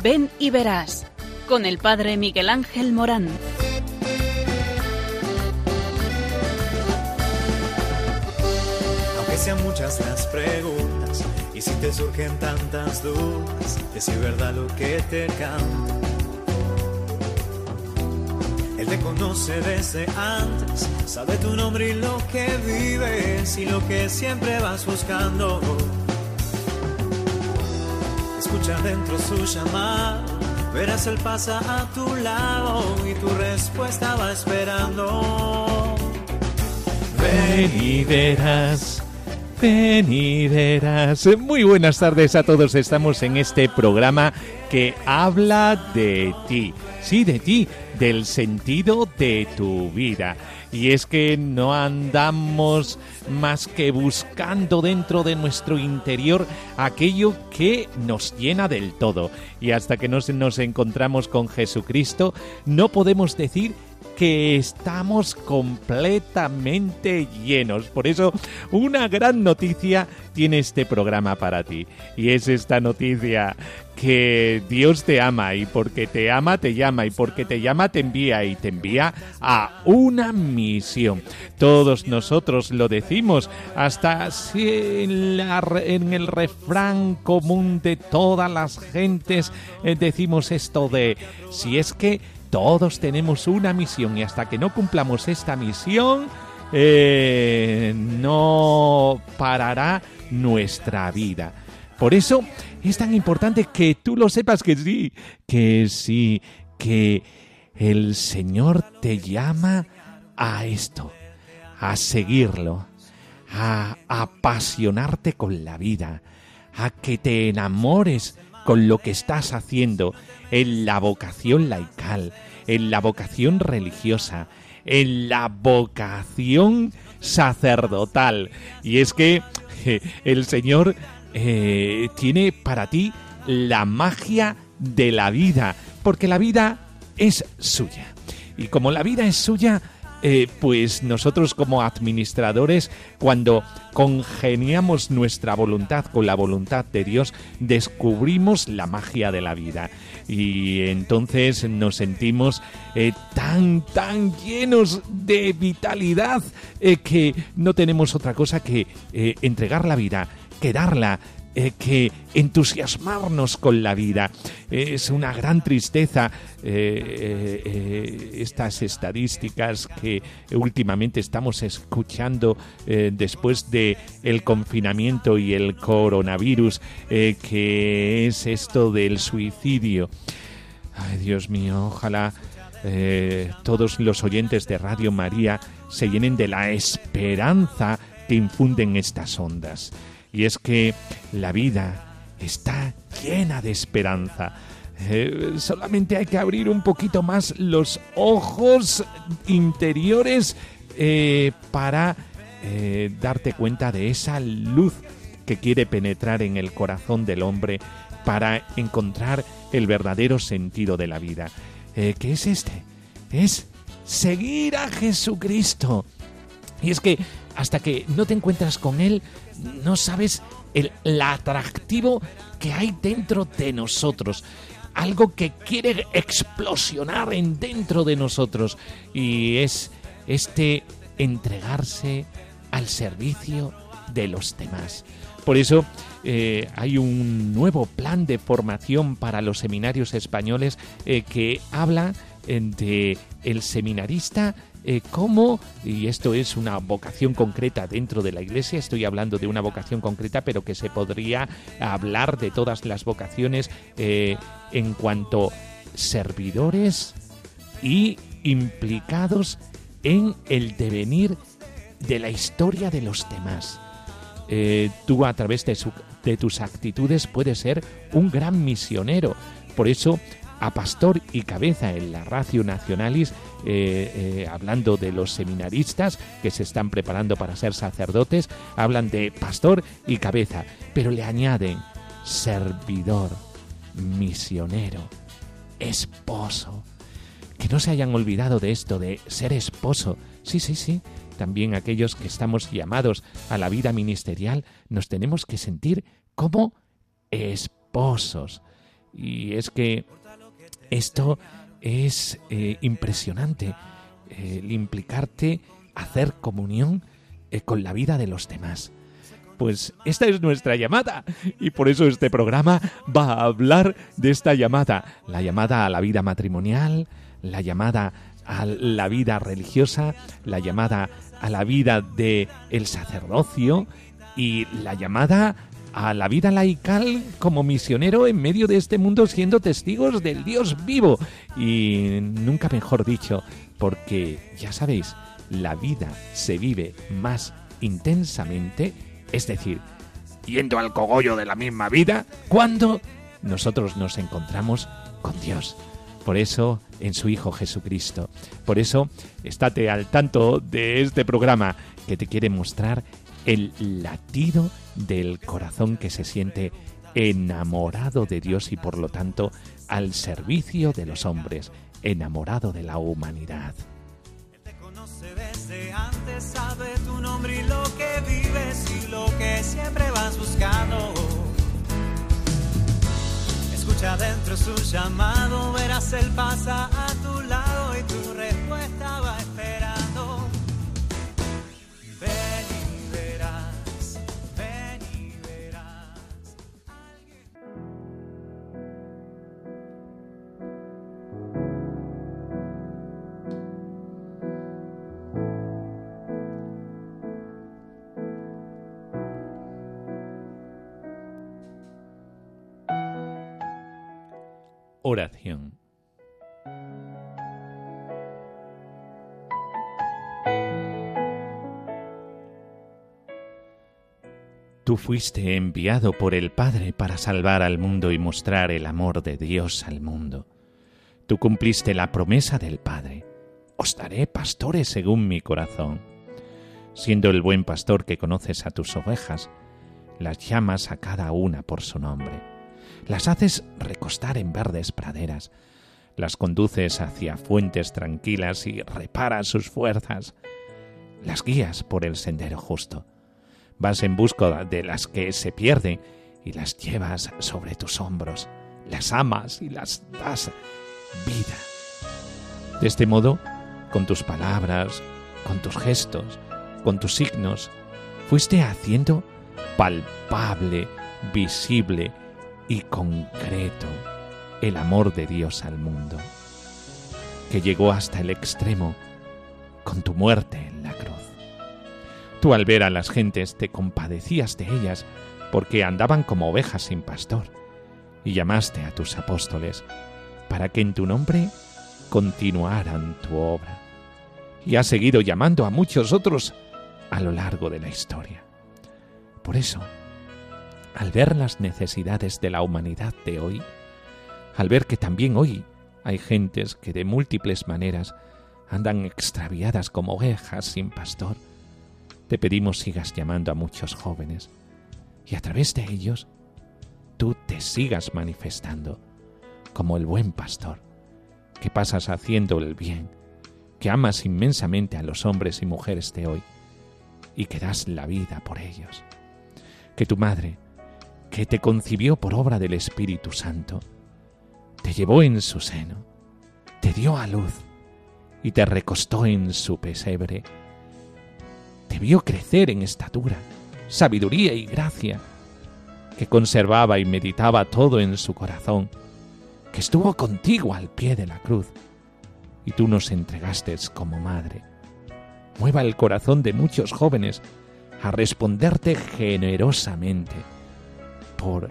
Ven y verás con el Padre Miguel Ángel Morán. Aunque sean muchas las preguntas y si te surgen tantas dudas, de si es verdad lo que te canta. Él te conoce desde antes, sabe tu nombre y lo que vives y lo que siempre vas buscando. Escucha dentro su llamado, verás él pasa a tu lado y tu respuesta va esperando. Ven y verás, ven y verás. Muy buenas tardes a todos. Estamos en este programa que habla de ti. Sí, de ti, del sentido de tu vida. Y es que no andamos más que buscando dentro de nuestro interior aquello que nos llena del todo. Y hasta que nos, nos encontramos con Jesucristo, no podemos decir que estamos completamente llenos. Por eso, una gran noticia tiene este programa para ti. Y es esta noticia que Dios te ama y porque te ama te llama y porque te llama te envía y te envía a una misión. Todos nosotros lo decimos, hasta en, en el refrán común de todas las gentes eh, decimos esto de si es que todos tenemos una misión y hasta que no cumplamos esta misión eh, no parará nuestra vida. Por eso es tan importante que tú lo sepas que sí, que sí, que el Señor te llama a esto, a seguirlo, a apasionarte con la vida, a que te enamores con lo que estás haciendo en la vocación laical, en la vocación religiosa, en la vocación sacerdotal. Y es que el Señor eh, tiene para ti la magia de la vida, porque la vida es suya. Y como la vida es suya, eh, pues nosotros como administradores, cuando congeniamos nuestra voluntad con la voluntad de Dios, descubrimos la magia de la vida. Y entonces nos sentimos eh, tan, tan llenos de vitalidad eh, que no tenemos otra cosa que eh, entregar la vida, que darla, eh, que entusiasmarnos con la vida. Es una gran tristeza eh, eh, estas estadísticas que últimamente estamos escuchando después de el confinamiento y el coronavirus, que es esto del suicidio. Ay, Dios mío, ojalá todos los oyentes de Radio María se llenen de la esperanza que infunden estas ondas. Y es que la vida está llena de esperanza. Eh, solamente hay que abrir un poquito más los ojos interiores eh, para eh, darte cuenta de esa luz que quiere penetrar en el corazón del hombre para encontrar el verdadero sentido de la vida. ¿Qué es este? Es seguir a Jesucristo. Y es que hasta que no te encuentras con Él, no sabes el, atractivo que hay dentro de nosotros. Algo que quiere explosionar en dentro de nosotros. Y es este entregarse al servicio de los demás. Por eso eh, hay un nuevo plan de formación para los seminarios españoles eh, que habla eh, de el seminarista eh, como, y esto es una vocación concreta dentro de la iglesia, estoy hablando de una vocación concreta, pero que se podría hablar de todas las vocaciones eh, en cuanto servidores y implicados en el devenir de la historia de los demás. Eh, tú a través de, de tus actitudes puedes ser un gran misionero. Por eso, a pastor y cabeza en la Ratio Nacionalis, eh, eh, hablando de los seminaristas que se están preparando para ser sacerdotes, hablan de pastor y cabeza, pero le añaden servidor, misionero, esposo. Que no se hayan olvidado de esto, de ser esposo. Sí, sí, sí. también aquellos que estamos llamados a la vida ministerial, nos tenemos que sentir como esposos. Y es que esto es eh, impresionante, el implicarte hacer comunión eh, con la vida de los demás. Pues esta es nuestra llamada y por eso este programa va a hablar de esta llamada, la llamada a la vida matrimonial, la llamada a la vida religiosa, la llamada a la vida de sacerdocio y la llamada a la vida laical como misionero en medio de este mundo siendo testigos del Dios vivo y nunca mejor dicho, porque ya sabéis, la vida se vive más intensamente es decir, yendo al cogollo de la misma vida, cuando nosotros nos encontramos con Dios. Por eso, en su Hijo Jesucristo. Por eso, estate al tanto de este programa que te quiere mostrar el latido del corazón que se siente enamorado de Dios y por lo tanto al servicio de los hombres, enamorado de la humanidad sabe tu nombre y lo que vives y lo que siempre vas buscando. Escucha dentro su llamado, verás él pasa a tu lado y tu respuesta va Oración. Tú fuiste enviado por el Padre para salvar al mundo y mostrar el amor de Dios al mundo. Tú cumpliste la promesa del Padre. Os daré pastores según mi corazón. Siendo el buen pastor que conoces a tus ovejas, las llamas a cada una por su nombre las haces recostar en verdes praderas, las conduces hacia fuentes tranquilas y reparas sus fuerzas, las guías por el sendero justo. Vas en busca de las que se pierden y las llevas sobre tus hombros, las amas y las das vida. De este modo, con tus palabras, con tus gestos, con tus signos, fuiste haciendo palpable, visible, y concreto el amor de Dios al mundo, que llegó hasta el extremo con tu muerte en la cruz. Tú al ver a las gentes te compadecías de ellas porque andaban como ovejas sin pastor, y llamaste a tus apóstoles para que en tu nombre continuaran tu obra. Y has seguido llamando a muchos otros a lo largo de la historia. Por eso, al ver las necesidades de la humanidad de hoy, al ver que también hoy hay gentes que de múltiples maneras andan extraviadas como ovejas sin pastor, te pedimos sigas llamando a muchos jóvenes y a través de ellos tú te sigas manifestando como el buen pastor, que pasas haciendo el bien, que amas inmensamente a los hombres y mujeres de hoy y que das la vida por ellos. Que tu madre, que te concibió por obra del Espíritu Santo, te llevó en su seno, te dio a luz y te recostó en su pesebre, te vio crecer en estatura, sabiduría y gracia, que conservaba y meditaba todo en su corazón, que estuvo contigo al pie de la cruz, y tú nos entregaste como madre. Mueva el corazón de muchos jóvenes a responderte generosamente por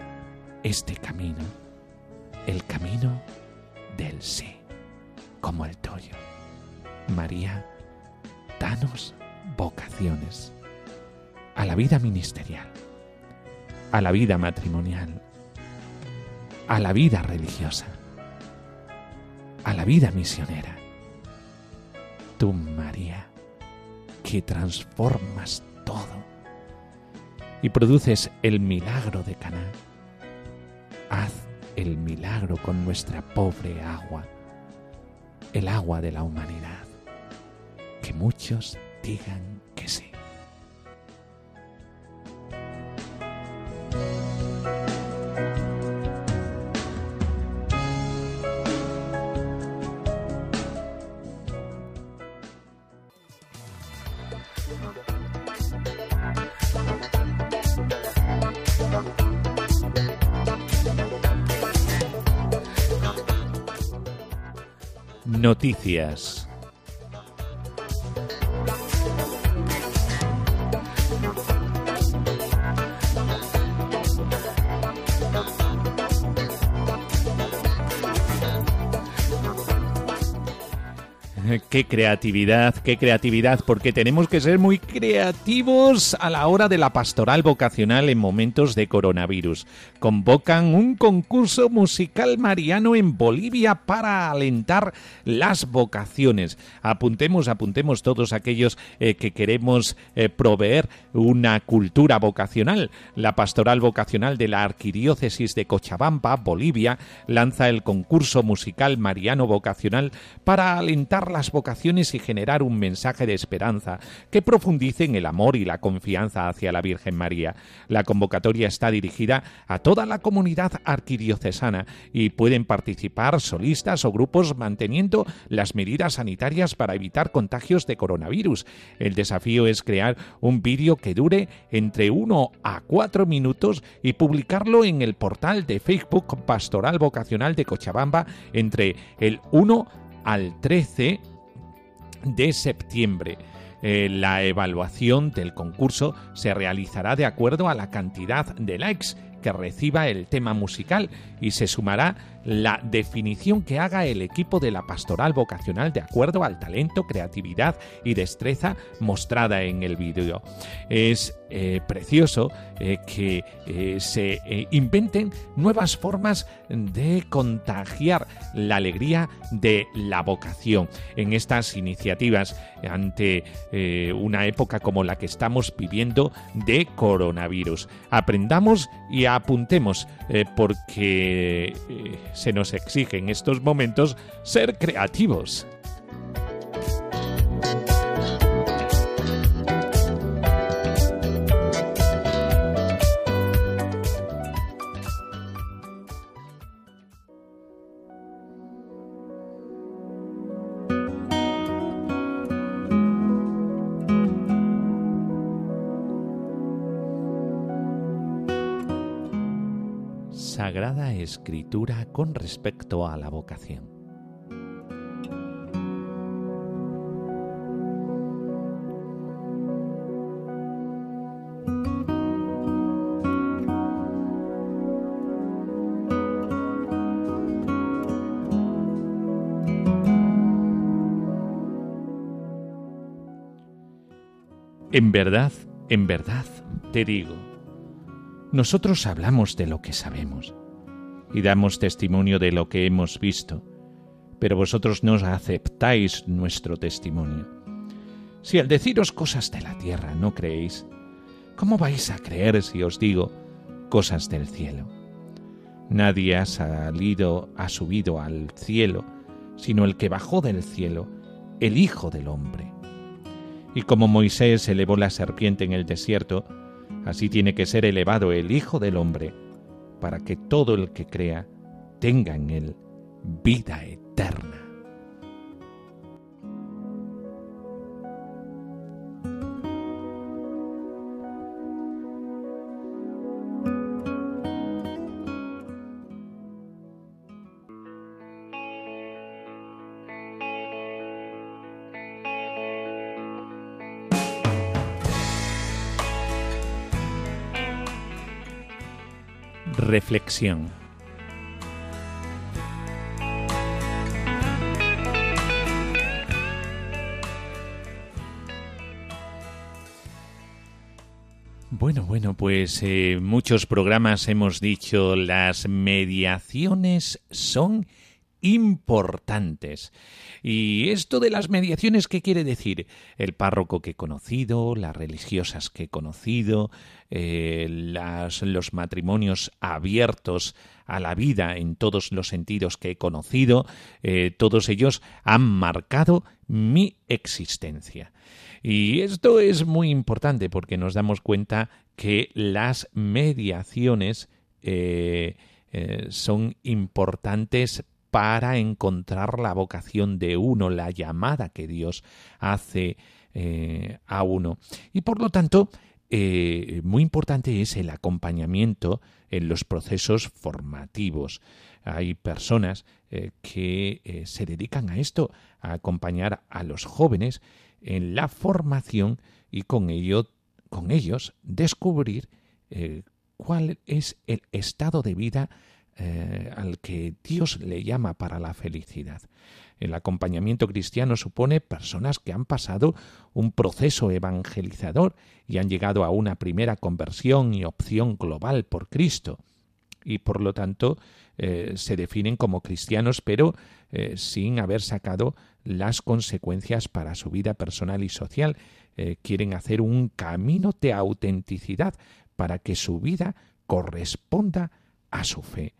este camino, el camino del sí, como el tuyo. María, danos vocaciones a la vida ministerial, a la vida matrimonial, a la vida religiosa, a la vida misionera. Tú, María, que transformas todo y produces el milagro de Caná, haz el milagro con nuestra pobre agua, el agua de la humanidad. Que muchos digan que sí. Noticias. Qué creatividad, qué creatividad, porque tenemos que ser muy creativos a la hora de la pastoral vocacional en momentos de coronavirus. Convocan un concurso musical mariano en Bolivia para alentar las vocaciones. Apuntemos, apuntemos todos aquellos eh, que queremos eh, proveer una cultura vocacional. La pastoral vocacional de la Arquidiócesis de Cochabamba, Bolivia, lanza el concurso musical mariano vocacional para alentar la vocaciones y generar un mensaje de esperanza que profundice en el amor y la confianza hacia la Virgen María. La convocatoria está dirigida a toda la comunidad arquidiocesana y pueden participar solistas o grupos manteniendo las medidas sanitarias para evitar contagios de coronavirus. El desafío es crear un vídeo que dure entre 1 a 4 minutos y publicarlo en el portal de Facebook Pastoral Vocacional de Cochabamba entre el 1 al 13 de septiembre. Eh, la evaluación del concurso se realizará de acuerdo a la cantidad de likes que reciba el tema musical y se sumará la definición que haga el equipo de la pastoral vocacional de acuerdo al talento, creatividad y destreza mostrada en el vídeo. Es eh, precioso eh, que eh, se inventen nuevas formas de contagiar la alegría de la vocación en estas iniciativas ante una época como la que estamos viviendo de coronavirus. Aprendamos y apuntemos porque se nos exige en estos momentos ser creativos. Escritura con respecto a la vocación. En verdad, en verdad, te digo, nosotros hablamos de lo que sabemos y damos testimonio de lo que hemos visto, pero vosotros no aceptáis nuestro testimonio. Si al deciros cosas de la tierra no creéis, ¿cómo vais a creer si os digo cosas del cielo? Nadie ha salido, ha subido al cielo, sino el que bajó del cielo, el Hijo del Hombre. Y como Moisés elevó la serpiente en el desierto, Así tiene que ser elevado el Hijo del Hombre, para que todo el que crea tenga en él vida eterna. Reflexión. Bueno, bueno, pues eh, muchos programas hemos dicho las mediaciones son importantes. ¿Y esto de las mediaciones qué quiere decir? El párroco que he conocido, las religiosas que he conocido, eh, los matrimonios abiertos a la vida en todos los sentidos que he conocido, eh, todos ellos han marcado mi existencia. Y esto es muy importante porque nos damos cuenta que las mediaciones eh, son importantes para encontrar la vocación de uno, la llamada que Dios hace eh, a uno. Y por lo tanto, eh, muy importante es el acompañamiento en los procesos formativos. Hay personas eh, que se dedican a esto, a acompañar a los jóvenes en la formación y con ello, con ellos descubrir cuál es el estado de vida al que Dios le llama para la felicidad. El acompañamiento cristiano supone personas que han pasado un proceso evangelizador y han llegado a una primera conversión y opción global por Cristo. Y por lo tanto eh, se definen como cristianos, pero eh, sin haber sacado las consecuencias para su vida personal y social. Eh, quieren hacer un camino de autenticidad para que su vida corresponda a su fe.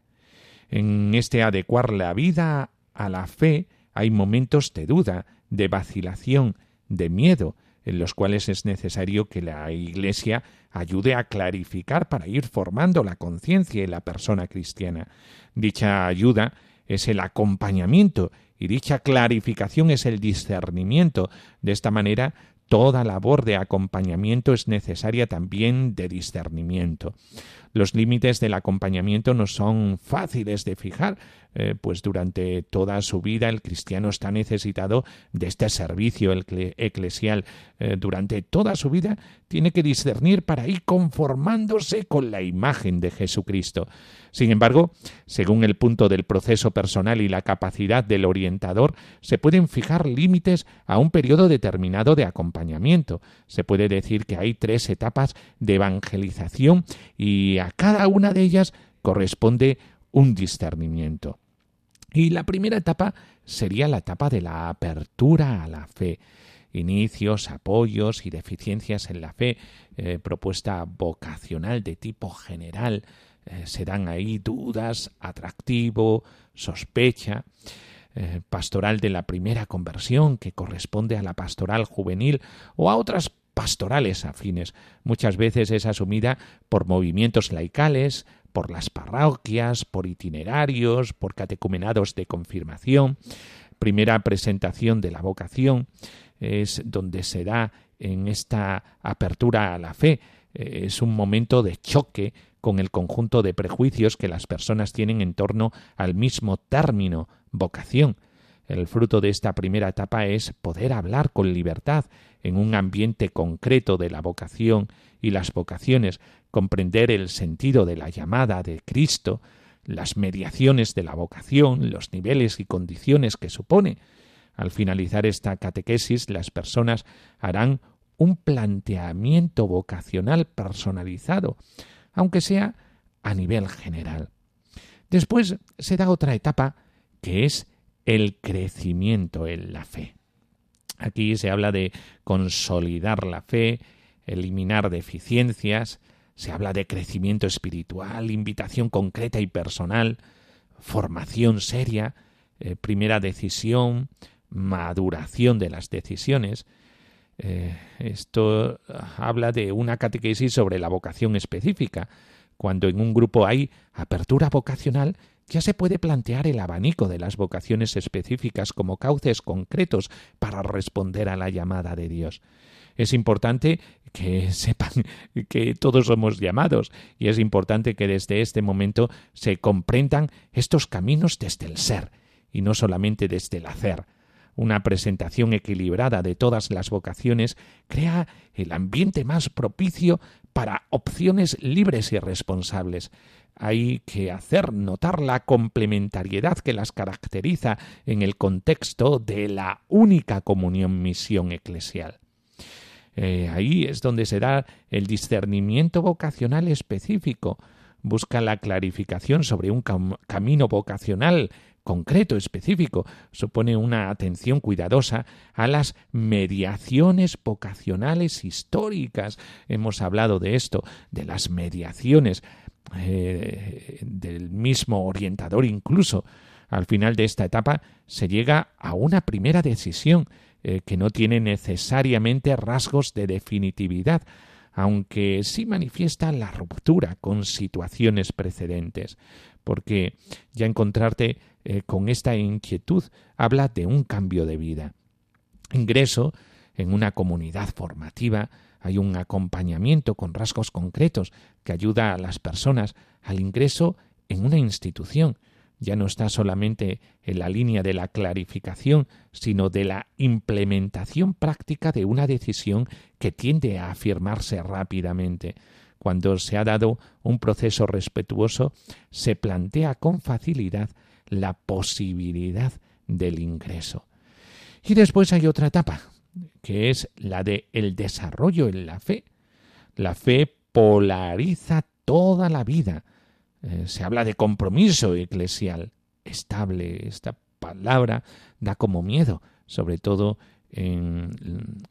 En este adecuar la vida a la fe hay momentos de duda, de vacilación, de miedo, en los cuales es necesario que la Iglesia ayude a clarificar para ir formando la conciencia en la persona cristiana. Dicha ayuda es el acompañamiento y dicha clarificación es el discernimiento. De esta manera, toda labor de acompañamiento es necesaria también de discernimiento. Los límites del acompañamiento no son fáciles de fijar, eh, pues durante toda su vida el cristiano está necesitado de este servicio eclesial. Eh, durante toda su vida tiene que discernir para ir conformándose con la imagen de Jesucristo. Sin embargo, según el punto del proceso personal y la capacidad del orientador, se pueden fijar límites a un periodo determinado de acompañamiento. Se puede decir que hay tres etapas de evangelización y a cada una de ellas corresponde un discernimiento. Y la primera etapa sería la etapa de la apertura a la fe. Inicios, apoyos y deficiencias en la fe, eh, propuesta vocacional de tipo general, eh, se dan ahí dudas, atractivo, sospecha, eh, pastoral de la primera conversión que corresponde a la pastoral juvenil o a otras pastorales afines. Muchas veces es asumida por movimientos laicales, por las parroquias, por itinerarios, por catecumenados de confirmación. Primera presentación de la vocación es donde se da en esta apertura a la fe. Es un momento de choque con el conjunto de prejuicios que las personas tienen en torno al mismo término vocación. El fruto de esta primera etapa es poder hablar con libertad en un ambiente concreto de la vocación y las vocaciones, comprender el sentido de la llamada de Cristo, las mediaciones de la vocación, los niveles y condiciones que supone. Al finalizar esta catequesis, las personas harán un planteamiento vocacional personalizado, aunque sea a nivel general. Después se da otra etapa que es el crecimiento en la fe. Aquí se habla de consolidar la fe, eliminar deficiencias, se habla de crecimiento espiritual, invitación concreta y personal, formación seria, eh, primera decisión, maduración de las decisiones. Eh, esto habla de una catequesis sobre la vocación específica. Cuando en un grupo hay apertura vocacional, ya se puede plantear el abanico de las vocaciones específicas como cauces concretos para responder a la llamada de Dios. Es importante que sepan que todos somos llamados y es importante que desde este momento se comprendan estos caminos desde el ser y no solamente desde el hacer. Una presentación equilibrada de todas las vocaciones crea el ambiente más propicio para opciones libres y responsables hay que hacer notar la complementariedad que las caracteriza en el contexto de la única comunión misión eclesial. Eh, ahí es donde se da el discernimiento vocacional específico, busca la clarificación sobre un camino vocacional concreto, específico, supone una atención cuidadosa a las mediaciones vocacionales históricas. Hemos hablado de esto, de las mediaciones eh, del mismo orientador incluso. Al final de esta etapa se llega a una primera decisión eh, que no tiene necesariamente rasgos de definitividad, aunque sí manifiesta la ruptura con situaciones precedentes, porque ya encontrarte eh, con esta inquietud habla de un cambio de vida. Ingreso en una comunidad formativa hay un acompañamiento con rasgos concretos que ayuda a las personas al ingreso en una institución. Ya no está solamente en la línea de la clarificación, sino de la implementación práctica de una decisión que tiende a afirmarse rápidamente. Cuando se ha dado un proceso respetuoso, se plantea con facilidad la posibilidad del ingreso. Y después hay otra etapa, que es la de el desarrollo en la fe. La fe polariza toda la vida. Eh, se habla de compromiso eclesial estable. Esta palabra da como miedo, sobre todo en,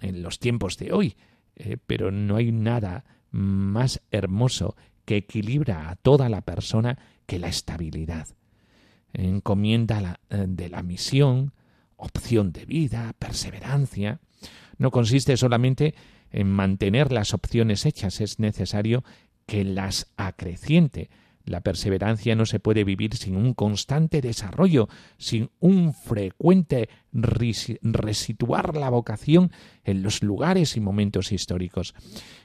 los tiempos de hoy. Eh, pero no hay nada más hermoso que equilibra a toda la persona que la estabilidad. Encomienda eh, de la misión, opción de vida, perseverancia. No consiste solamente en mantener las opciones hechas, es necesario que las acreciente. La perseverancia no se puede vivir sin un constante desarrollo, sin un frecuente resituar la vocación en los lugares y momentos históricos.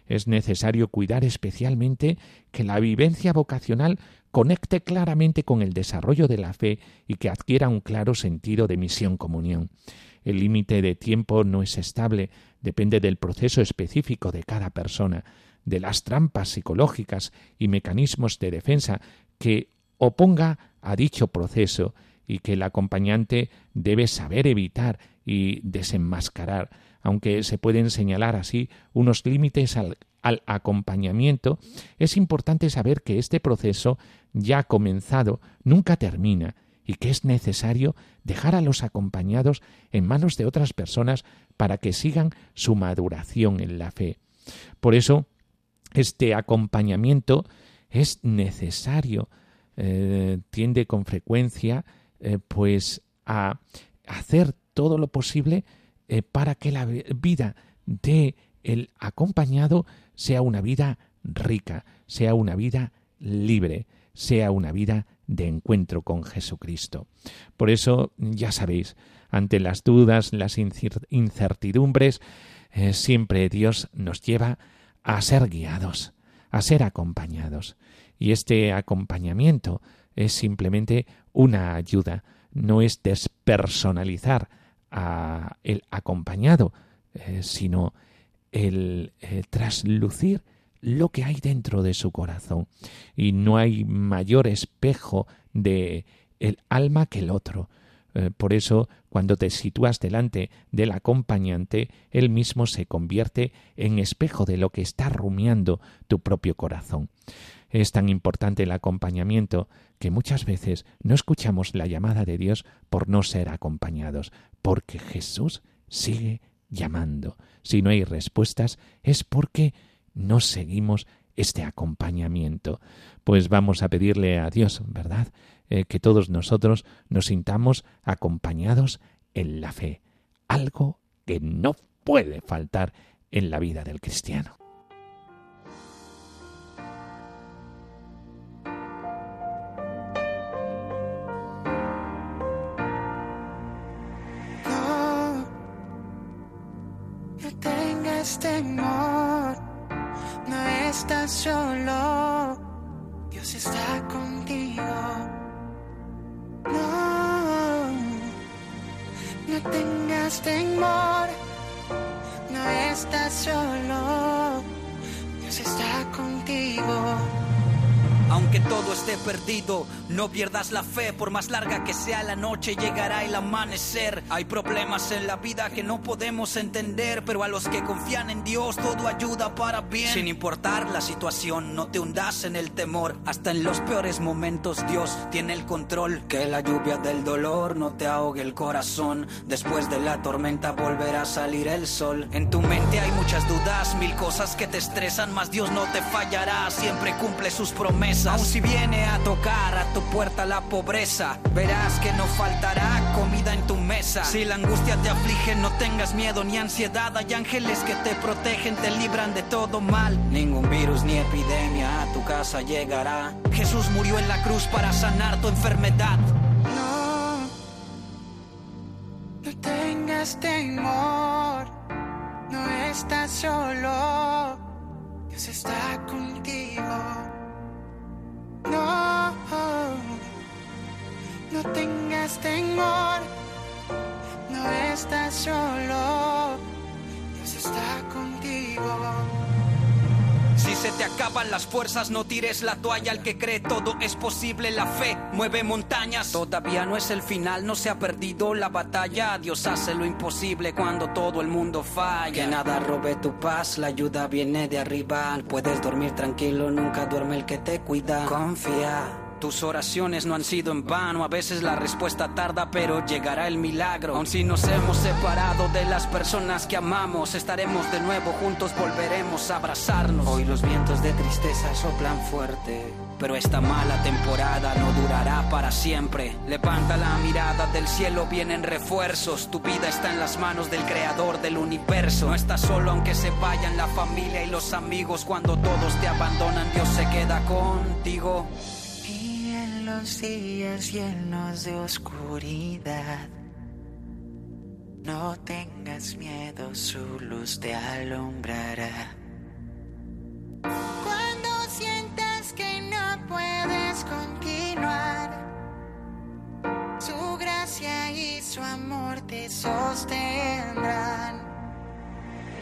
Es necesario cuidar especialmente que la vivencia vocacional conecte claramente con el desarrollo de la fe y que adquiera un claro sentido de misión comunión. El límite de tiempo no es estable, depende del proceso específico de cada persona, de las trampas psicológicas y mecanismos de defensa que oponga a dicho proceso y que el acompañante debe saber evitar y desenmascarar, aunque se pueden señalar así unos límites al, al acompañamiento, es importante saber que este proceso ya comenzado nunca termina y que es necesario dejar a los acompañados en manos de otras personas para que sigan su maduración en la fe. Por eso, este acompañamiento es necesario, eh, tiende con frecuencia eh, pues a hacer todo lo posible eh, para que la vida de el acompañado sea una vida rica, sea una vida libre, sea una vida de encuentro con Jesucristo. Por eso, ya sabéis, ante las dudas, las incertidumbres, eh, siempre Dios nos lleva a ser guiados, a ser acompañados. Y este acompañamiento es simplemente una ayuda, no es despersonalizar a el acompañado, eh, sino el eh, traslucir lo que hay dentro de su corazón. Y no hay mayor espejo de el alma que el otro. Eh, por eso, cuando te sitúas delante del acompañante, él mismo se convierte en espejo de lo que está rumiando tu propio corazón. Es tan importante el acompañamiento que muchas veces no escuchamos la llamada de Dios por no ser acompañados, porque Jesús sigue llamando. Si no hay respuestas es porque no seguimos este acompañamiento. Pues vamos a pedirle a Dios, ¿verdad? Eh, que todos nosotros nos sintamos acompañados en la fe, algo que no puede faltar en la vida del cristiano. no estás solo, Dios está contigo. No, no tengas temor, no estás solo, Dios está contigo. Aunque todo esté perdido, no pierdas la fe, por más larga que sea la noche, llegará el amanecer. Hay problemas en la vida que no podemos entender, pero a los que confían en Dios todo ayuda para bien. Sin importar la situación, no te hundas en el temor, hasta en los peores momentos Dios tiene el control. Que la lluvia del dolor no te ahogue el corazón, después de la tormenta volverá a salir el sol. En tu mente hay muchas dudas, mil cosas que te estresan, mas Dios no te fallará, siempre cumple sus promesas. Aun si viene a tocar a tu puerta la pobreza, verás que no faltará comida en tu mesa. Si la angustia te aflige, no tengas miedo ni ansiedad. Hay ángeles que te protegen, te libran de todo mal. Ningún virus ni epidemia a tu casa llegará. Jesús murió en la cruz para sanar tu enfermedad. No, no tengas temor, no es estás solo, Dios está contigo. No, no tengas temor, no estás solo, Dios está contigo. Si se te acaban las fuerzas, no tires la toalla. Al que cree todo es posible, la fe mueve montañas. Todavía no es el final, no se ha perdido la batalla. Dios hace lo imposible cuando todo el mundo falla. Que nada robe tu paz, la ayuda viene de arriba. Puedes dormir tranquilo, nunca duerme el que te cuida. Confía. Tus oraciones no han sido en vano, a veces la respuesta tarda, pero llegará el milagro. Aun si nos hemos separado de las personas que amamos, estaremos de nuevo juntos, volveremos a abrazarnos. Hoy los vientos de tristeza soplan fuerte. Pero esta mala temporada no durará para siempre. Levanta la mirada del cielo, vienen refuerzos. Tu vida está en las manos del creador del universo. No estás solo aunque se vayan la familia y los amigos. Cuando todos te abandonan, Dios se queda contigo los días llenos de oscuridad. No tengas miedo, su luz te alumbrará. Cuando sientas que no puedes continuar, su gracia y su amor te sostendrán.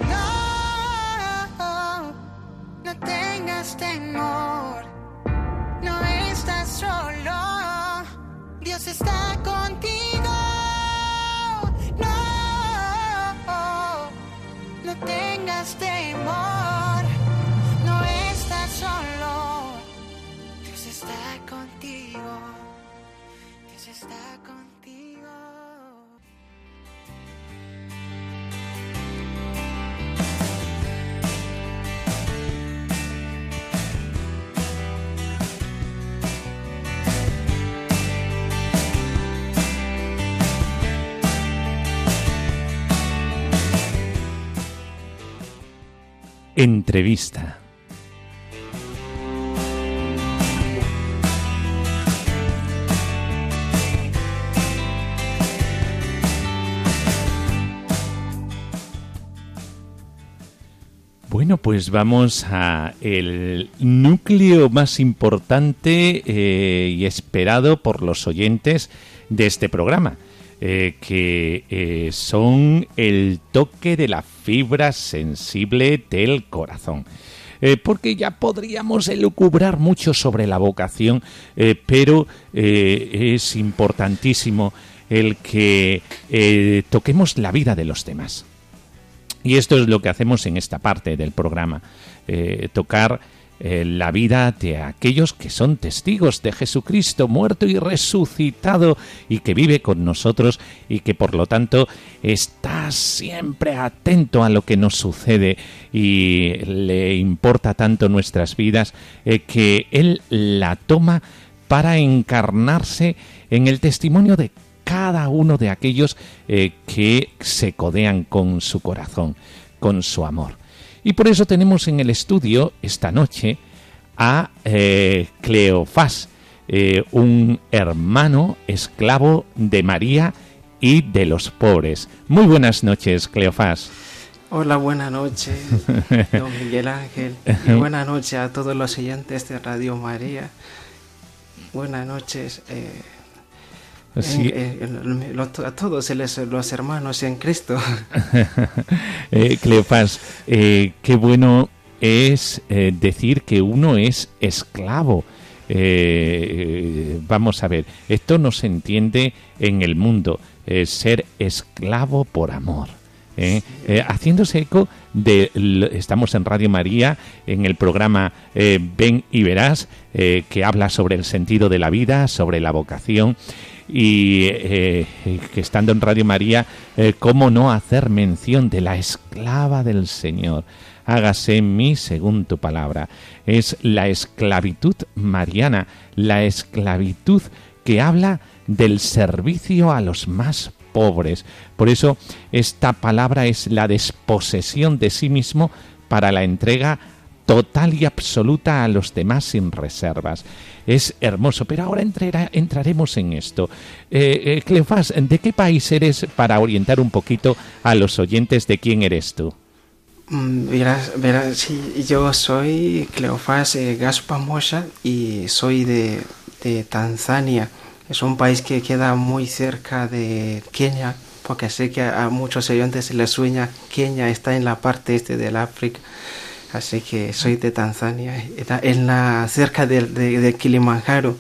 No, no tengas temor está contigo. No, no tengas temor, no estás solo, Dios está contigo, Dios está contigo. Entrevista. Bueno, pues vamos a el núcleo más importante eh, y esperado por los oyentes de este programa. Eh, que eh, son el toque de la fibra sensible del corazón. Eh, porque ya podríamos elucubrar mucho sobre la vocación, pero es importantísimo el que toquemos la vida de los demás. Y esto es lo que hacemos en esta parte del programa, tocar eh, la vida de aquellos que son testigos de Jesucristo muerto y resucitado y que vive con nosotros y que por lo tanto está siempre atento a lo que nos sucede y le importa tanto nuestras vidas eh, que Él la toma para encarnarse en el testimonio de cada uno de aquellos eh, que se codean con su corazón, con su amor. Y por eso tenemos en el estudio esta noche a eh, Cleofás, eh, un hermano esclavo de María y de los pobres. Muy buenas noches, Cleofás. Hola, buenas noches, don Miguel Ángel. Y buenas noches a todos los oyentes de Radio María. Buenas noches. Eh, Sí. a todos los hermanos en Cristo. eh, Cleofás, eh, qué bueno es eh, decir que uno es esclavo. Eh, vamos a ver, esto no se entiende en el mundo, ser esclavo por amor. haciéndose eco de estamos en Radio María en el programa Ven y verás que habla sobre el sentido de la vida sobre la vocación y eh, que estando en Radio María, eh, ¿cómo no hacer mención de la esclava del Señor? Hágase en mí según tu palabra. Es la esclavitud mariana, la esclavitud que habla del servicio a los más pobres. Por eso esta palabra es la desposesión de sí mismo para la entrega total y absoluta a los demás sin reservas. Es hermoso, pero ahora entraremos en esto. Eh, eh, Cleofás, ¿de qué país eres para orientar un poquito a los oyentes de quién eres tú? Mm, verás, verás, sí, yo soy Cleofás eh, Gaspamosa y soy de, de Tanzania. Es un país que queda muy cerca de Kenia, porque sé que a, muchos oyentes les sueña Kenia está en la parte este del África. Así que soy de Tanzania, en la, cerca de, de, de Kilimanjaro.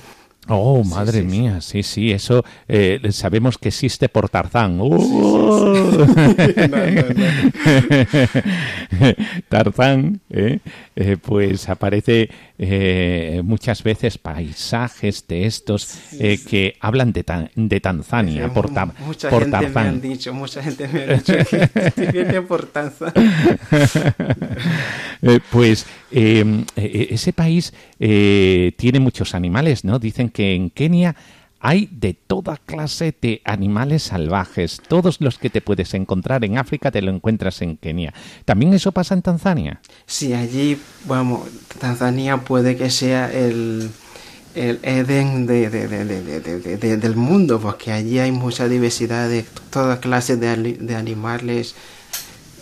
Oh, madre mía, sí, sí, eso eh, sabemos que existe por Tarzán. ¡Oh! Tarzán, eh, eh, pues aparece muchas veces paisajes de estos que hablan de, de Tanzania, por, mucha por gente Tarzán. Me han dicho, mucha gente me ha dicho que viene por Tarzán. pues ese país tiene muchos animales, ¿no? Dicen que en Kenia hay de toda clase de animales salvajes. Todos los que te puedes encontrar en África te lo encuentras en Kenia. ¿También eso pasa en Tanzania? Sí, allí, bueno, Tanzania puede que sea el, el Edén de, de, de, del mundo, porque allí hay mucha diversidad de toda clase de, animales.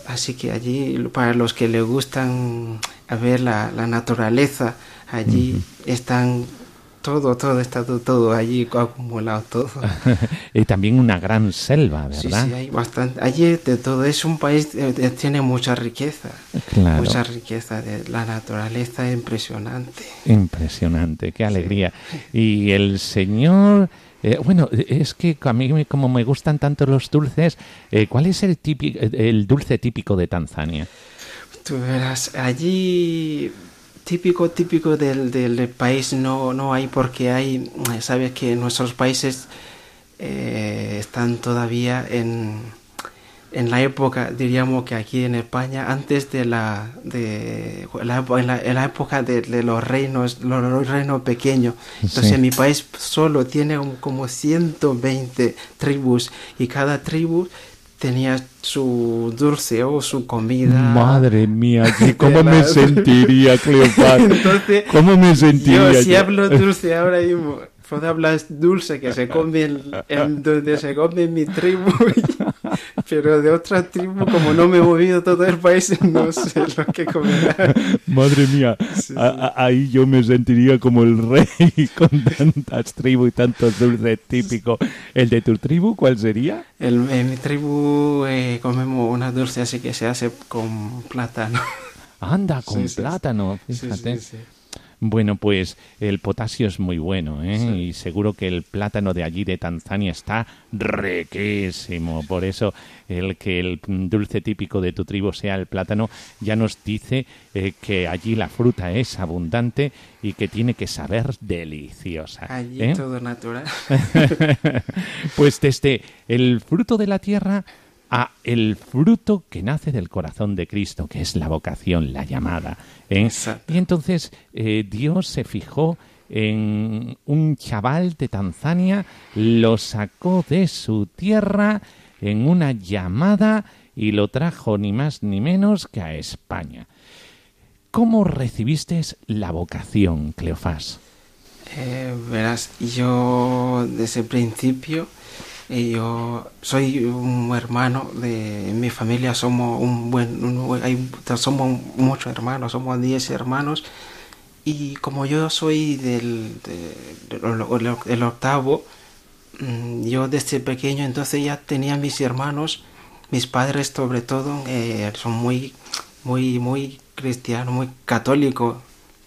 Así que allí, para los que les gustan a ver la, la naturaleza, allí uh -huh. están todo, todo está todo, todo allí acumulado todo. y también una gran selva, ¿verdad? Sí, sí, hay bastante. Allí de todo es un país que tiene mucha riqueza. Claro. Mucha riqueza de la naturaleza impresionante. Impresionante, qué alegría. Sí. Y el señor eh, bueno, es que a mí como me gustan tanto los dulces, eh, ¿cuál es el, típico, el dulce típico de Tanzania? Tú verás, allí típico, típico del, del país no, no hay porque hay, sabes que nuestros países eh, están todavía en, en la época, diríamos que aquí en España, antes de la, de, la, en, la en la época de, de, los reinos, los, los reinos pequeños. Entonces sí. mi país solo tiene como 120 tribus y cada tribu tenía su dulce o su comida. Madre mía, ¿cómo me sentiría, Cleopatra? Entonces, ¿Cómo me sentiría? Yo si hablo dulce ahora mismo, puedo hablar dulce que se come en, en donde se come en mi tribu, pero de otra tribu, como no me he movido todo el país, no sé lo que comerá. Madre mía, sí, ahí yo me sentiría como el rey con tantas tribus y tantos dulces típicos. ¿El de tu tribu cuál sería? El, en mi tribu eh, comemos una dulce así que se hace con plátano. Anda, con sí, plátano, fíjate. Bueno, pues el potasio es muy bueno, ¿eh? Sí. Y seguro que el plátano de allí de Tanzania está riquísimo. Por eso el que el dulce típico de tu tribu sea el plátano ya nos dice eh, que allí la fruta es abundante y que tiene que saber deliciosa. Allí ¿eh? todo natural. pues desde el fruto de la tierra a el fruto que nace del corazón de Cristo, que es la vocación, la llamada. ¿eh? Y entonces eh, Dios se fijó en un chaval de Tanzania, lo sacó de su tierra en una llamada y lo trajo ni más ni menos que a España. ¿Cómo recibiste la vocación, Cleofás? Eh, verás, yo desde el principio y yo soy un hermano de mi familia somos un buen hay, somos muchos hermanos somos 10 hermanos. Y como yo soy del, de, octavo mm, yo desde pequeño entonces ya tenía mis hermanos mis padres sobre todo eh, son muy muy muy cristianos muy católicos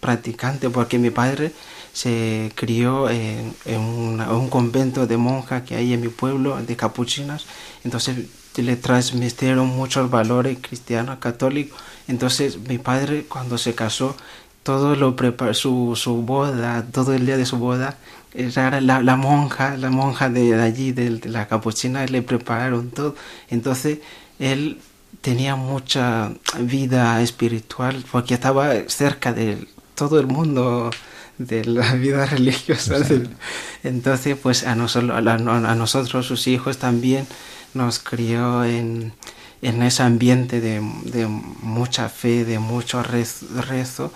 practicantes porque mi padre se crió en, un convento de monjas que hay en mi pueblo, de capuchinas, entonces le transmitieron muchos valores cristianos, católicos, entonces mi padre cuando se casó, todo lo preparó, su, su boda, todo el día de su boda, era la, la monja, la monja de, de allí, de, de la capuchina, le prepararon todo, entonces él tenía mucha vida espiritual porque estaba cerca de todo el mundo de la vida religiosa. Entonces, pues a nosotros, a, nosotros, sus hijos, también nos crió en, en ese ambiente de, de, mucha fe, de mucho rezo.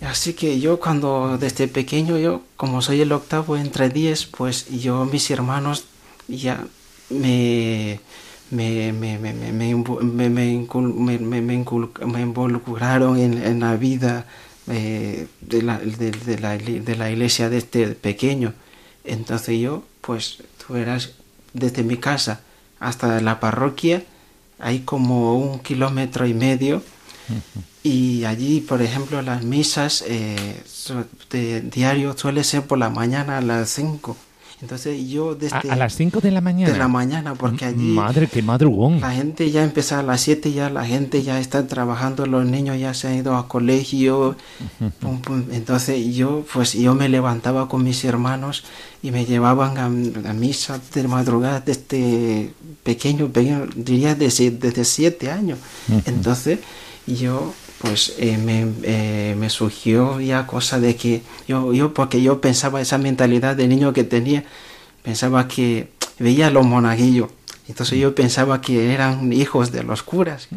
Así que yo cuando desde pequeño, yo como soy el octavo entre diez, pues yo, mis hermanos ya me, me, me, me, me, me, involucraron en, en, la vida eh, de, la, de, de, la, de la iglesia de este pequeño. Entonces yo, pues tú eras desde mi casa hasta la parroquia, hay como un kilómetro y medio. Y allí, por ejemplo, las misas eh, de diario suele ser por la mañana a las 5. Entonces yo desde... ¿A, las 5 de la mañana? De la mañana, porque allí... Madre, qué madrugón. La gente ya empezó a las 7, ya la gente ya está trabajando, los niños ya se han ido a colegio. Entonces yo, pues yo me levantaba con mis hermanos y me llevaban a, misa de madrugada desde pequeño, pequeño diría desde, desde 7 años. Entonces yo pues eh, me, eh, me, surgió ya cosa de que yo, yo, porque yo pensaba esa mentalidad de niño que tenía, pensaba que veía a los monaguillos. Entonces yo pensaba que eran hijos de los curas.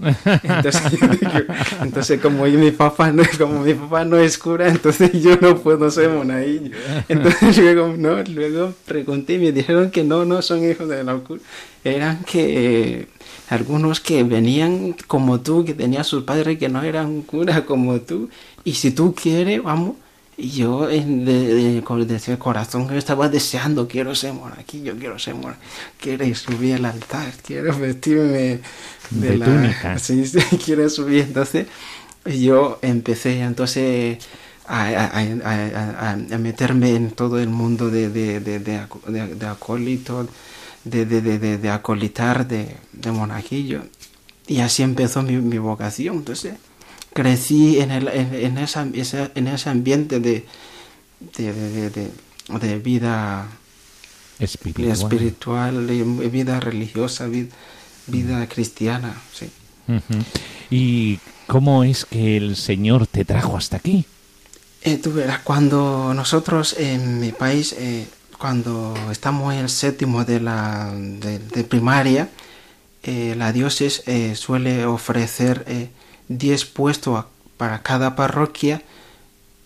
Entonces, entonces como mi papá no, como mi papá no es cura, entonces yo no puedo ser monaguillo. Entonces luego, no, luego pregunté y me dijeron que no, no son hijos de los curas. Eran que algunos que venían como tú, que tenían sus padres que no eran curas como tú, y si tú quieres, vamos, y yo de, de, de, corazón estaba deseando, quiero ser monaquillo, quiero ser monaquillo, quiero subir al altar, quiero vestirme de, la túnica. Sí, sí, quiero subir. Entonces yo empecé entonces a, a, a, meterme en todo el mundo de, de, de, de acólito, de, de, de, de acolitar de, de, monajillo. Y así empezó mi, mi vocación. Entonces crecí en, el, en, en, esa, en ese ambiente de, de, de vida espiritual, espiritual vida religiosa, vida, vida cristiana. Sí. Uh -huh. ¿Y cómo es que el Señor te trajo hasta aquí? Eh, tú verás, cuando nosotros en mi país eh, cuando estamos en el séptimo de la de, de primaria, eh, la diócesis eh, suele ofrecer 10 eh, puestos para cada parroquia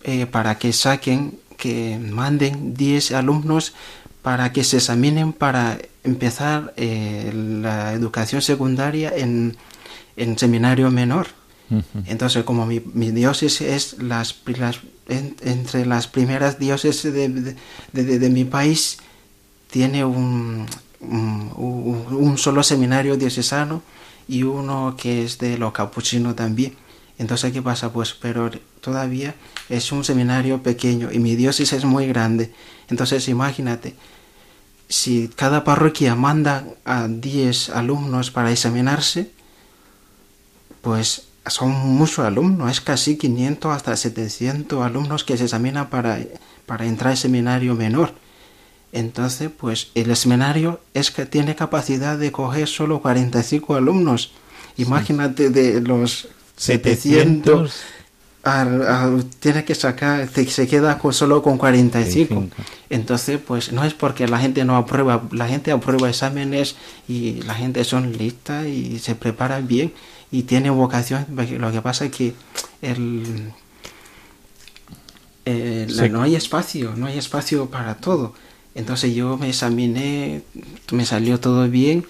eh, para que saquen, que manden 10 alumnos para que se examinen para empezar eh, la educación secundaria en, en seminario menor. Uh -huh. Entonces, como mi, mi diócesis es las, las en, entre las primeras diócesis de, de, de, de mi país, tiene un, un, un, solo seminario diocesano y uno que es de los capuchinos también. Entonces, ¿qué pasa? Pues, pero todavía es un seminario pequeño y mi diócesis es muy grande. Entonces, imagínate, si cada parroquia manda a 10 alumnos para examinarse, pues son muchos alumnos, es casi 500 hasta 700 alumnos que se examinan para, para entrar al seminario menor. Entonces, pues el seminario es que tiene capacidad de coger solo 45 alumnos. Imagínate de los 700, 700 a, a, tiene que sacar, se queda con, solo con 45. Entonces, pues no es porque la gente no aprueba, la gente aprueba exámenes y la gente son listas y se prepara bien y tiene vocación. Lo que pasa es que el, el sí. no hay espacio, no hay espacio para todo. Entonces yo me examiné, me salió todo bien,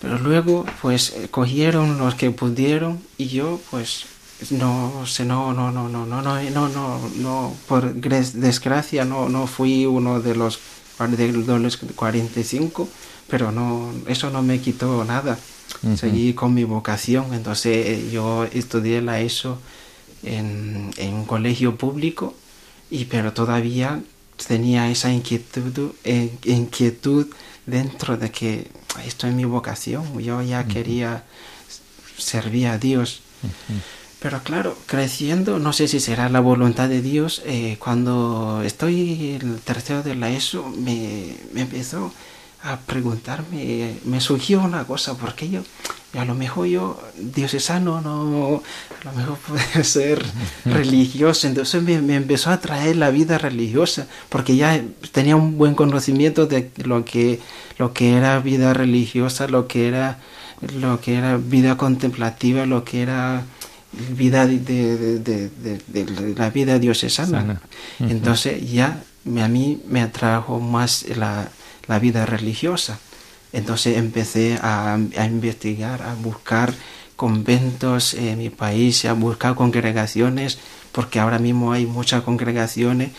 pero luego pues cogieron los que pudieron y yo pues no sé, no, no, no, no, no, no, no, no, no, por desgracia no, no fui uno de los, de los 45, pero no, eso no me quitó nada. Uh -huh. Seguí con mi vocación, entonces yo estudié la ESO en, en un colegio público, y pero todavía tenía esa inquietud, eh, inquietud dentro de que esto es mi vocación, yo ya uh -huh. quería servir a Dios. Uh -huh. Pero claro, creciendo, no sé si será la voluntad de Dios, eh, cuando estoy el tercero de la ESO, me, me empezó a preguntarme, me surgió una cosa, porque yo, a lo mejor yo, diocesano, no, a lo mejor puede ser religioso, entonces me, me, empezó a atraer la vida religiosa, porque ya tenía un buen conocimiento de lo que, lo que era vida religiosa, lo que era, lo que era vida contemplativa, lo que era vida de, de, de, de la vida diocesana. -huh. Entonces ya me, a mí me atrajo más la, la vida religiosa. Entonces empecé a, investigar, a buscar conventos en mi país, a buscar congregaciones, porque ahora mismo hay muchas congregaciones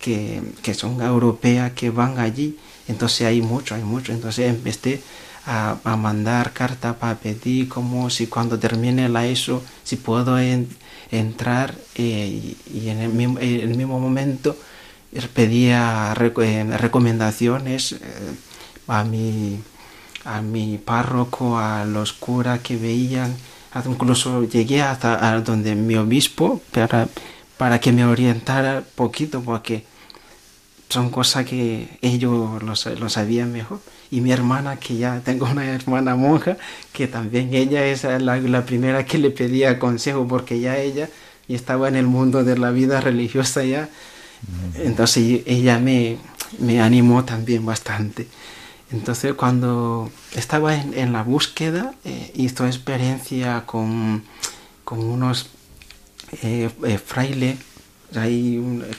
que, que son europeas que van allí. Entonces hay mucho, hay mucho. Entonces empecé a, mandar carta para pedir como si cuando termine la ESO, si puedo entrar eh, y, en el mismo, momento pedía eh, recomendaciones eh, a mi a mi párroco, a los curas que veían, incluso llegué hasta donde mi obispo para, para que me orientara poquito, porque son cosas que ellos lo, sabían mejor. Y mi hermana, que ya tengo una hermana monja, que también ella es la, primera que le pedía consejo, porque ya ella estaba en el mundo de la vida religiosa ya. Entonces ella me, me animó también bastante. Entonces cuando estaba en, la búsqueda, eh, hizo experiencia con, con unos eh, eh, frailes.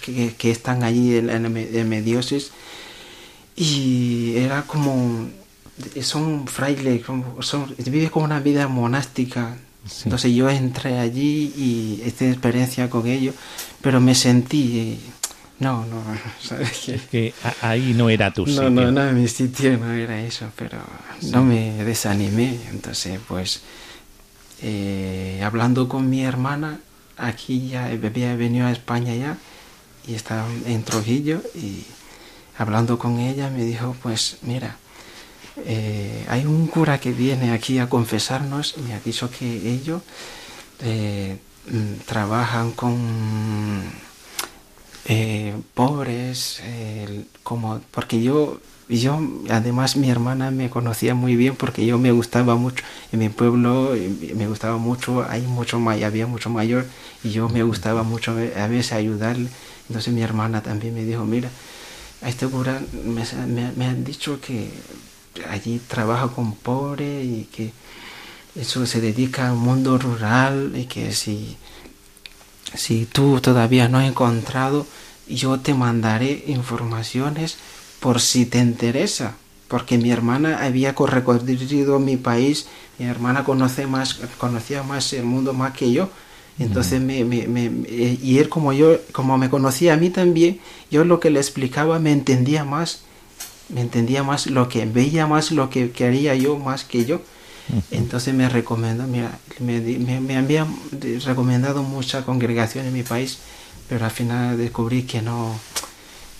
Que, que, están allí en, en, Mediosis y era como son frailes son, vive como una vida monástica. Entonces yo entré allí y hice experiencia con ellos pero me sentí no no ¿sabes que ahí no era tu sitio. no no mi sitio no era eso pero no me desanimé. Entonces pues eh, hablando con mi hermana aquí ya había venido a España ya y estaba en Trujillo y hablando con ella me dijo pues mira eh, hay un cura que viene aquí a confesarnos me ha dicho que ellos eh, mm, trabajan con eh, pobres como porque yo yo, además, mi hermana me conocía muy bien porque yo me gustaba mucho. En mi pueblo me gustaba mucho, hay mucho había mucho mayor y yo me gustaba mucho a veces ayudarle. Entonces mi hermana también me dijo, mira, a este cura me, me, han dicho que allí trabaja con pobres y que eso se dedica al mundo rural y que si, si tú todavía no has encontrado, yo te mandaré informaciones por si te interesa, porque mi hermana había recorrido mi país, mi hermana conoce más, conocía más el mundo más que yo. Entonces, me, me, me, y él como yo, como me conocía a mí también, yo lo que le explicaba me entendía más, me entendía más lo que, veía más lo que quería yo más que yo. Entonces me recomendó, mira, me, me, habían recomendado muchas congregaciones en mi país, pero al final descubrí que no,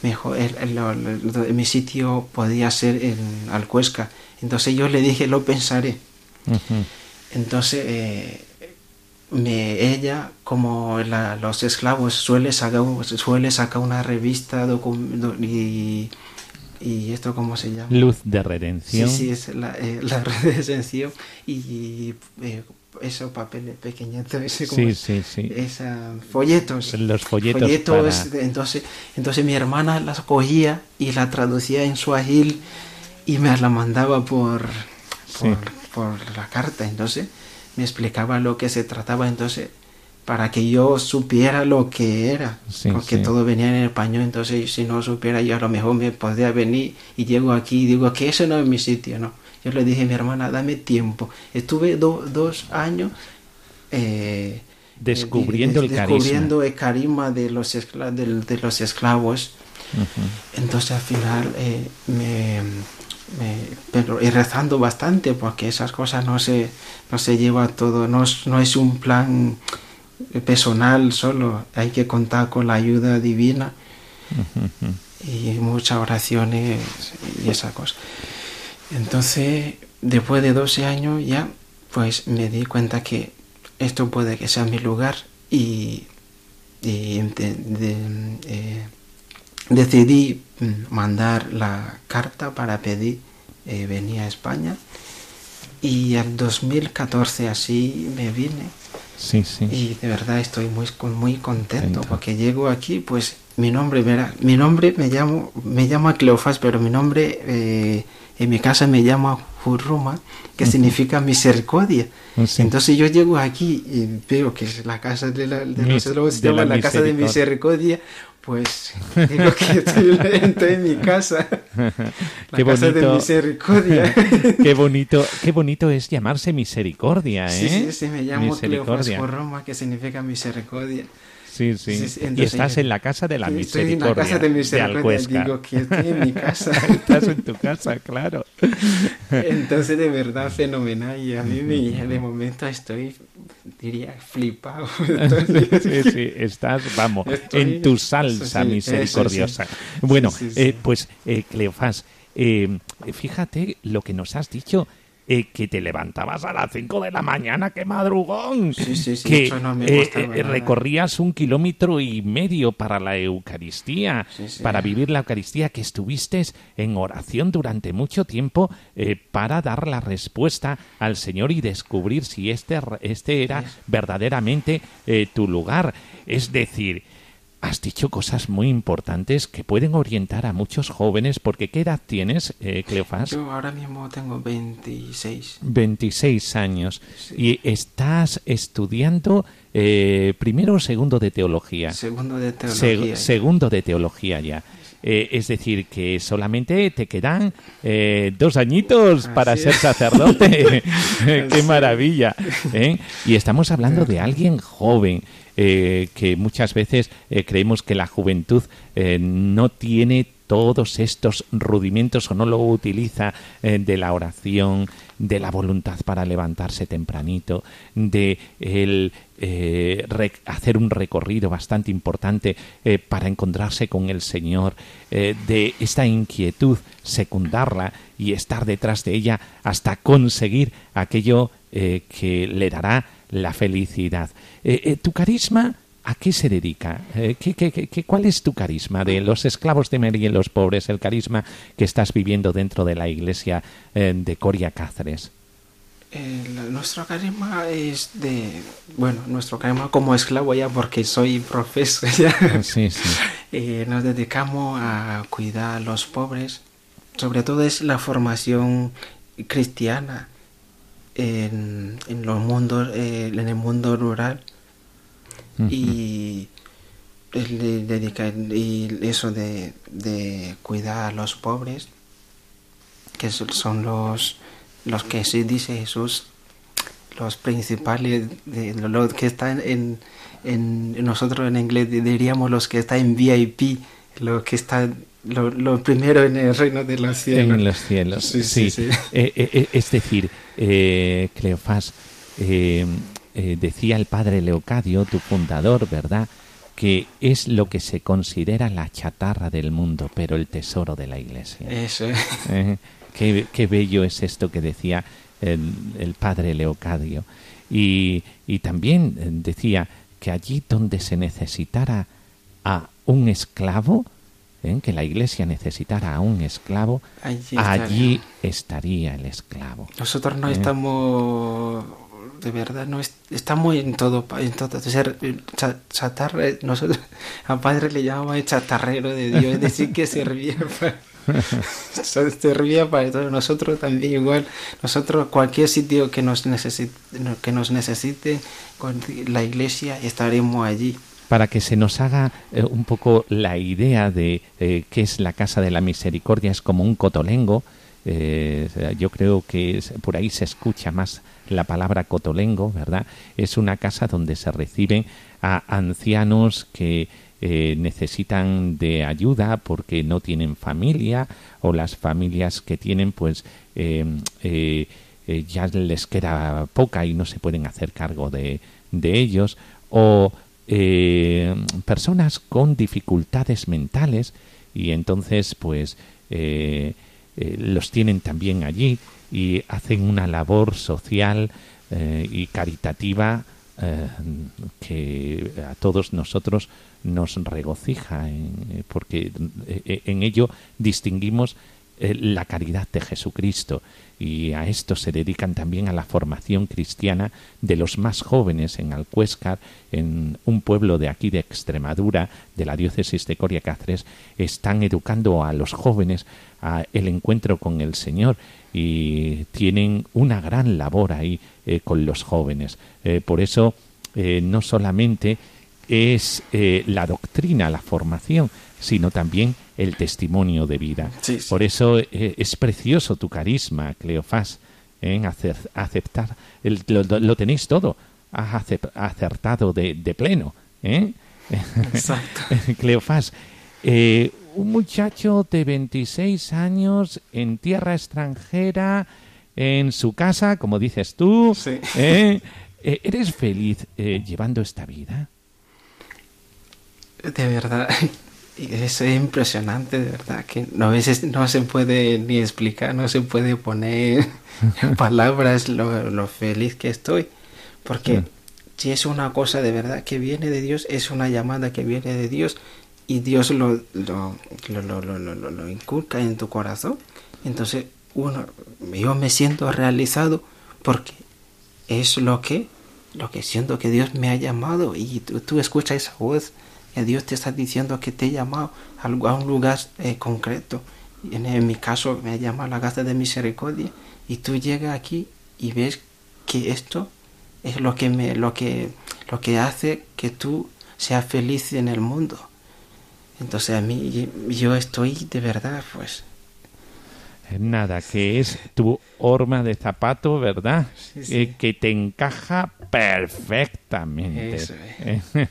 mejor el, mi sitio podía ser en Alcuesca. Entonces yo le dije, lo pensaré. Entonces eh, me, ella, como los esclavos, suele sacar, suele sacar una revista y, y esto cómo se llama luz de redención sí sí es la, eh, la redención y eh, esos papeles pequeñitos, ese como sí, sí, folletos. Los folletos. entonces, entonces mi hermana las cogía y la traducía en su agil y me la mandaba por, por, la carta. Entonces me explicaba lo que se trataba. Entonces, para que yo supiera lo que era, porque todo venía en español, entonces si no supiera yo a lo mejor me podría venir y llego aquí y digo que ese no es mi sitio, ¿no? Yo le dije a mi hermana, dame tiempo. Estuve dos años eh, descubriendo, el, descubriendo el carisma de los, de, los esclavos. Entonces al final eh, me, pero y rezando bastante porque esas cosas no se, no se lleva todo, no, no es un plan personal solo, hay que contar con la ayuda divina y muchas oraciones y esas cosas. Entonces, después de 12 años ya, pues me di cuenta que esto puede que sea mi lugar y, eh, decidí mandar la carta para pedir eh, venir a España y al 2014 así me vine sí, sí. y de verdad estoy muy, muy contento porque llego aquí pues mi nombre verá mi nombre me llamo me llamo Cleofás pero mi nombre eh, en mi casa me llama Hurruma, que significa misericordia. Oh, Entonces yo llego aquí y veo que es la casa de, la, de los la casa de misericordia, Pues digo que estoy, en mi casa. La qué casa bonito, de misericordia. qué bonito, qué bonito es llamarse misericordia, ¿eh? Sí, sí, sí, me llamo Cleofas misericordia. por Roma, que significa misericordia. Sí, sí. Sí, sí, y estás en la casa de la Estoy misericordia. en la casa de misericordia. Digo que estoy en mi casa. Estás en tu casa, claro. Entonces, de verdad, fenomenal. Y a mí, me, de momento, estoy, diría, flipado. Sí, sí, estás, vamos, Estoy- en tu salsa sí, misericordiosa. eso Bueno, Sí, eh, pues, eh, Cleofás, eh, fíjate lo que nos has dicho. Eh, que te levantabas a las 5 de la mañana, qué madrugón. Sí, sí, sí, que no eh, eh, recorrías un kilómetro y medio para la Eucaristía, para vivir la Eucaristía, que estuviste en oración durante mucho tiempo eh, para dar la respuesta al Señor y descubrir si este, este era verdaderamente tu lugar. Es decir, has dicho cosas muy importantes que pueden orientar a muchos jóvenes, porque ¿qué edad tienes, eh, Cleofás? yo ahora mismo tengo 26. 26 años. Y estás estudiando eh, primero o segundo de teología. Segundo de Se- teología. segundo de teología ya. Eh, es decir, que solamente te quedan eh, dos añitos para ser sacerdote. ¡Qué maravilla! ¿eh? Y estamos hablando de alguien joven, eh, que muchas veces eh, creemos que la juventud eh, no tiene todos estos rudimentos o no lo utiliza de la oración, de la voluntad para levantarse tempranito, de el hacer un recorrido bastante importante para encontrarse con el Señor, de esta inquietud secundarla y estar detrás de ella hasta conseguir aquello que le dará la felicidad. Eh, eh, tu carisma ¿A qué se dedica? Eh, ¿qué, qué, qué- cuál es tu carisma de los esclavos de María y los pobres, el carisma que estás viviendo dentro de la iglesia eh, de Coria Cáceres? Nuestro carisma es de. Bueno, nuestro carisma como esclavo ya, porque soy profesor ya. Sí, sí. Eh, nos dedicamos a cuidar a los pobres. Sobre todo es la formación cristiana en, en los mundos, eh, en el mundo rural. Y eso de, de cuidar a los pobres, que son- los, los que sí dice Jesús, los principales, de, los que están en, en nosotros en inglés diríamos los que están en VIP, los que están lo, lo primero en el reino de los cielos. En los cielos. Sí, Sí, sí. Eh, eh, eh, es decir, eh, Cleofás, decía el padre Leocadio, tu fundador, ¿verdad? Que es lo que se considera la chatarra del mundo, pero el tesoro de la iglesia. Eso. Qué, qué bello es esto que decía el, el padre Leocadio. Y, y también decía que allí donde se necesitara a un esclavo, eh, que la iglesia necesitara a un esclavo, Allí estaría. allí estaría el esclavo. Nosotros no Eh. estamos, de verdad, no es- estamos en todo, en todo, ser eh, cha- chatarra, eh, nosotros a padre le llamamos el chatarrero de Dios, es decir, que servía para, servía para todo, nosotros también igual, nosotros cualquier sitio que nos necesite, que nos necesite, con la iglesia estaremos allí. Para que se nos haga eh, un poco la idea de eh, qué es la Casa de la Misericordia, es como un cotolengo. eh, yo creo que es- por ahí se escucha más la palabra cotolengo, ¿verdad? Es una casa donde se reciben a ancianos que necesitan de ayuda porque no tienen familia o las familias que tienen pues ya les queda poca y no se pueden hacer cargo de, de ellos o eh, personas con dificultades mentales y entonces pues eh, eh, los tienen también allí y hacen una labor social y caritativa que a todos nosotros nos regocija porque en ello distinguimos eh, la caridad de Jesucristo y a esto se dedican también a la formación cristiana de los más jóvenes en Alcuéscar, en un pueblo de aquí de Extremadura, de la diócesis de Coria Cáceres, están educando a los jóvenes a el encuentro con el Señor y tienen una gran labor ahí eh, con los jóvenes. Eh, por eso, no solamente es la doctrina, la formación, sino también el testimonio de vida. Por eso eh, es precioso tu carisma, Cleofás, en aceptar. lo, tenéis todo. Has acertado de, pleno. ¿eh? Exacto. Cleofás, eh, un muchacho de 26 años en tierra extranjera, en su casa, como dices tú. ¿Eres feliz llevando esta vida? De verdad, es impresionante, de verdad, que a veces no se puede ni explicar, no se puede poner en palabras lo, feliz que estoy, porque si es una cosa de verdad que viene de Dios, es una llamada que viene de Dios. Y Dios lo, lo, lo, lo inculca en tu corazón, entonces uno, yo me siento realizado porque es lo que, lo que siento que Dios me ha llamado. Y tú, tú escuchas esa voz Dios te está diciendo que te he llamado a un lugar eh, concreto. En, mi caso me ha llamado a la casa de misericordia y tú llegas aquí y ves que esto es lo que me lo que lo que hace que tú seas feliz en el mundo. Entonces a mí yo estoy de verdad pues Nada, que es tu horma de zapato, ¿verdad? Eh, que te encaja perfectamente.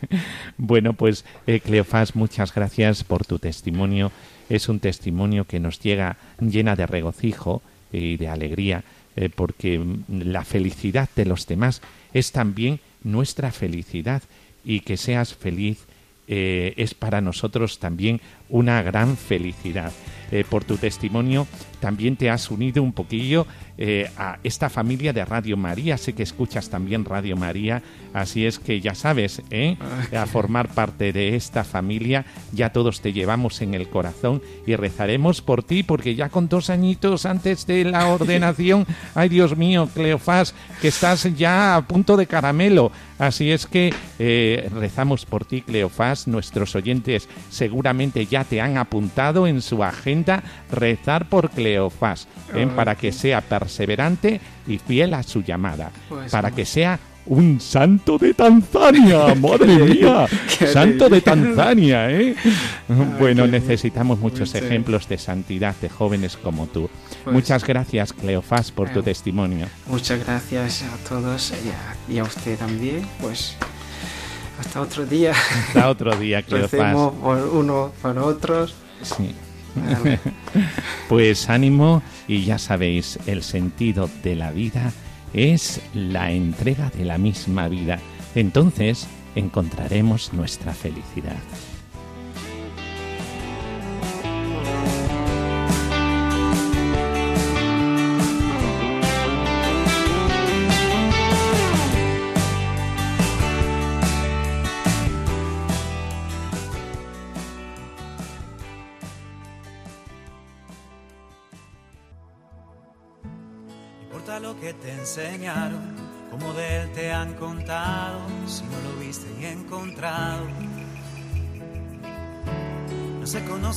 bueno, pues eh, Cleofás, muchas gracias por tu testimonio. Es un testimonio que nos llega llena de regocijo y de alegría, eh, porque la felicidad de los demás es también nuestra felicidad y que seas feliz es para nosotros también una gran felicidad. Eh, por tu testimonio. También te has unido un poquillo eh, a esta familia de Radio María. Sé que escuchas también Radio María, así es que ya sabes, ¿eh? a formar parte de esta familia. Ya todos te llevamos en el corazón y rezaremos por ti, porque ya con dos añitos antes de la ordenación, ay Dios mío, Cleofás, que estás ya a punto de caramelo. Así es que rezamos por ti, Cleofás. Nuestros oyentes seguramente ya te han apuntado en su agenda rezar por Cleofás, ¿eh? para que sea perseverante y fiel a su llamada, pues para que sea un santo de Tanzania, madre mía, santo de Tanzania, ¿eh? bueno, necesitamos muchos ejemplos de santidad de jóvenes como tú. Pues Muchas gracias, Cleofás, por tu testimonio. Muchas gracias a todos y a, usted también, pues hasta otro día. Hasta otro día, Cleofás. por uno por otros. Sí. Pues ánimo y ya sabéis, el sentido de la vida es la entrega de la misma vida. Entonces encontraremos nuestra felicidad.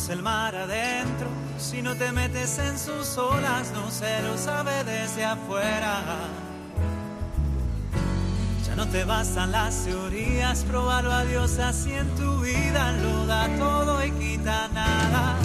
Conoce el mar adentro, si no te metes en sus olas, no se lo sabe desde afuera. Ya no te bastan las teorías, probarlo a Dios así en tu vida, lo da todo y quita nada.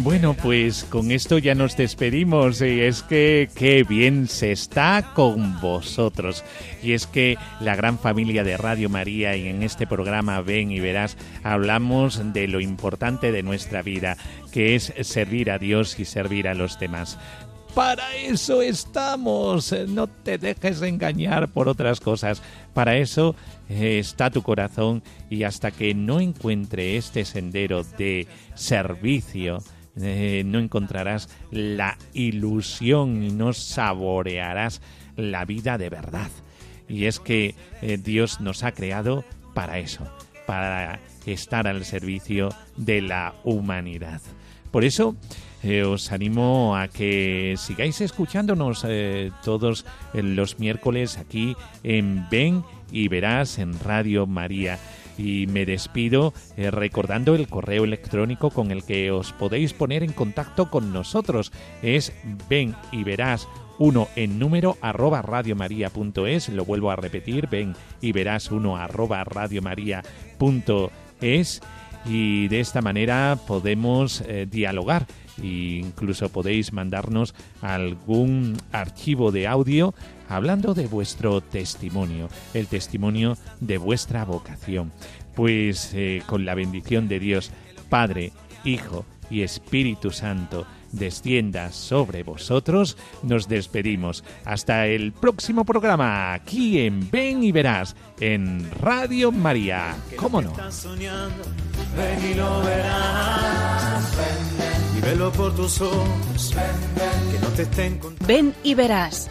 Bueno, pues con esto ya nos despedimos y es que qué bien se está con vosotros. Y es que la gran familia de Radio María y en este programa Ven y Verás hablamos de lo importante de nuestra vida, que es servir a Dios y servir a los demás. Para eso estamos. No te dejes engañar por otras cosas. Para eso eh, está tu corazón y hasta que no encuentre este sendero de servicio, eh, no encontrarás la ilusión y no saborearás la vida de verdad. Y es que eh, Dios nos ha creado para eso, para estar al servicio de la humanidad. Por eso eh, os animo a que sigáis escuchándonos todos los miércoles aquí en Ven y Verás en Radio María y me despido eh, recordando el correo electrónico con el que os podéis poner en contacto con nosotros. Es ven y verás uno en número arroba radiomaria.es, lo vuelvo a repetir, ven y verás uno arroba radiomaria.es y de esta manera podemos eh, dialogar. E incluso podéis mandarnos algún archivo de audio hablando de vuestro testimonio, el testimonio de vuestra vocación. Pues eh, con la bendición de Dios, Padre, Hijo y Espíritu Santo, descienda sobre vosotros, nos despedimos. Hasta el próximo programa, aquí en Ven y Verás, en Radio María. ¿Cómo no? Ven y lo verás. Y velo por tus ojos. Que no te estén Ven y verás.